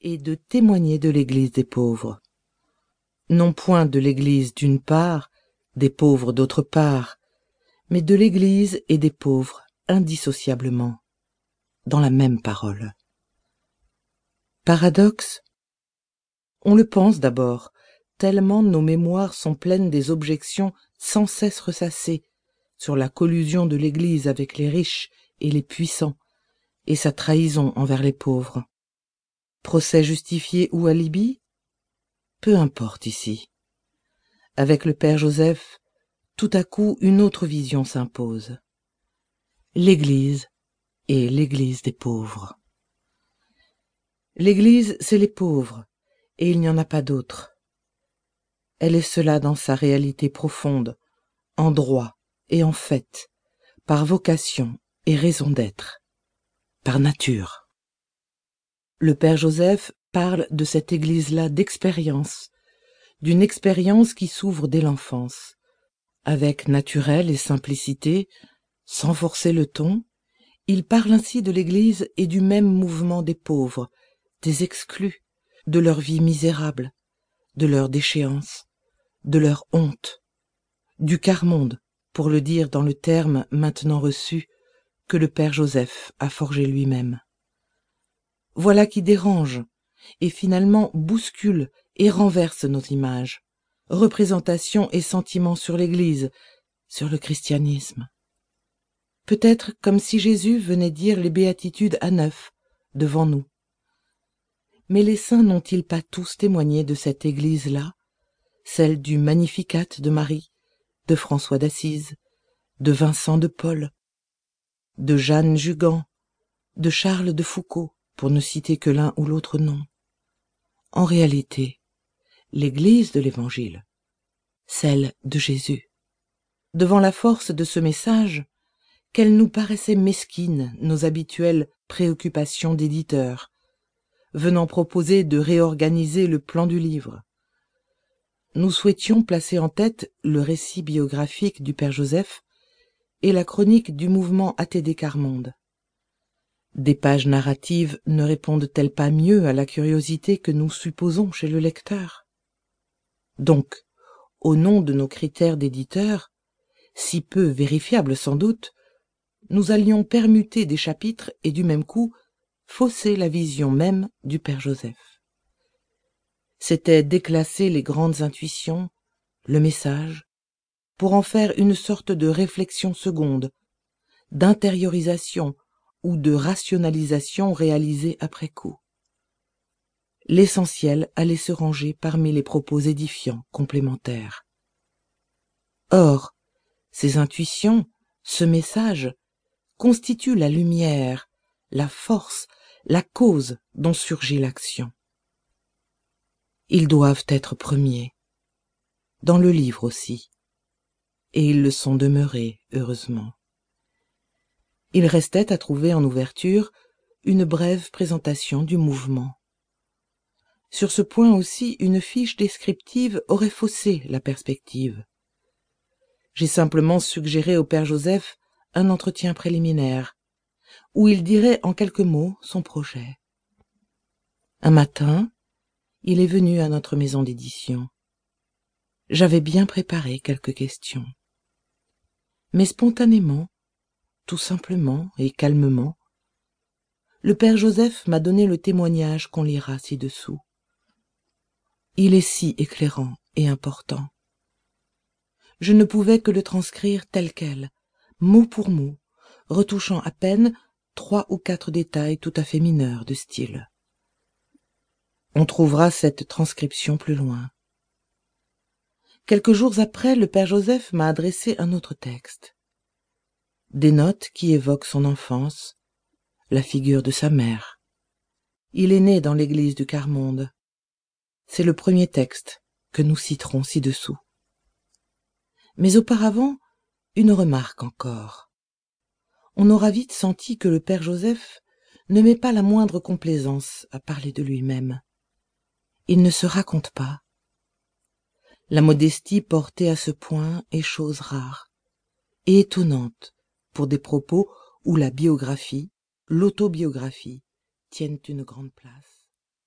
et de témoigner de l'Église des pauvres. Non point de l'Église d'une part, des pauvres d'autre part, mais de l'Église et des pauvres indissociablement, dans la même parole. Paradoxe? On le pense d'abord, tellement nos mémoires sont pleines des objections sans cesse ressassées sur la collusion de l'Église avec les riches et les puissants, et sa trahison envers les pauvres. Procès justifié ou alibi? Peu importe ici. Avec le père Joseph, tout à coup une autre vision s'impose. L'Église et l'Église des pauvres. L'Église, c'est les pauvres, et il n'y en a pas d'autre. Elle est cela dans sa réalité profonde, en droit et en fait, par vocation et raison d'être, par nature. Le Père Joseph parle de cette Église-là d'expérience, d'une expérience qui s'ouvre dès l'enfance, avec naturel et simplicité, sans forcer le ton, il parle ainsi de l'Église et du même mouvement des pauvres, des exclus, de leur vie misérable, de leur déchéance, de leur honte, du quart-monde, pour le dire dans le terme maintenant reçu que le Père Joseph a forgé lui-même. Voilà qui dérange, et finalement bouscule et renverse nos images, représentations et sentiments sur l'Église, sur le christianisme. Peut-être comme si Jésus venait dire les béatitudes à neuf, devant nous. Mais les saints n'ont-ils pas tous témoigné de cette Église-là, celle du Magnificat de Marie, de François d'Assise, de Vincent de Paul, de Jeanne Jugan, de Charles de Foucault, pour ne citer que l'un ou l'autre nom. En réalité, l'Église de l'Évangile, celle de Jésus. Devant la force de ce message, qu'elle nous paraissait mesquine nos habituelles préoccupations d'éditeurs, venant proposer de réorganiser le plan du livre, nous souhaitions placer en tête le récit biographique du père Joseph et la chronique du mouvement ATD Carmonde. Des pages narratives ne répondent-elles pas mieux à la curiosité que nous supposons chez le lecteur? Donc, au nom de nos critères d'éditeur, si peu vérifiables sans doute, nous allions permuter des chapitres et du même coup fausser la vision même du père Joseph. C'était déclasser les grandes intuitions, le message, pour en faire une sorte de réflexion seconde, d'intériorisation ou de rationalisation réalisée après coup. L'essentiel allait se ranger parmi les propos édifiants complémentaires. Or, ces intuitions, ce message, constituent la lumière, la force, la cause dont surgit l'action. Ils doivent être premiers. Dans le livre aussi. Et ils le sont demeurés, heureusement. Il restait à trouver en ouverture une brève présentation du mouvement. Sur ce point aussi, une fiche descriptive aurait faussé la perspective. J'ai simplement suggéré au père Joseph un entretien préliminaire, où il dirait en quelques mots son projet. Un matin, il est venu à notre maison d'édition. J'avais bien préparé quelques questions. Mais spontanément, tout simplement et calmement, le père Joseph m'a donné le témoignage qu'on lira ci-dessous. Il est si éclairant et important. Je ne pouvais que le transcrire tel quel, mot pour mot, retouchant à peine trois ou quatre détails tout à fait mineurs de style. On trouvera cette transcription plus loin. Quelques jours après, le père Joseph m'a adressé un autre texte. Des notes qui évoquent son enfance, la figure de sa mère. Il est né dans l'église du Carmonde. C'est le premier texte que nous citerons ci-dessous. Mais auparavant, une remarque encore. On aura vite senti que le père Joseph ne met pas la moindre complaisance à parler de lui-même il ne se raconte pas. La modestie portée à ce point est chose rare et étonnante pour des propos où la biographie, l'autobiographie tiennent une grande place.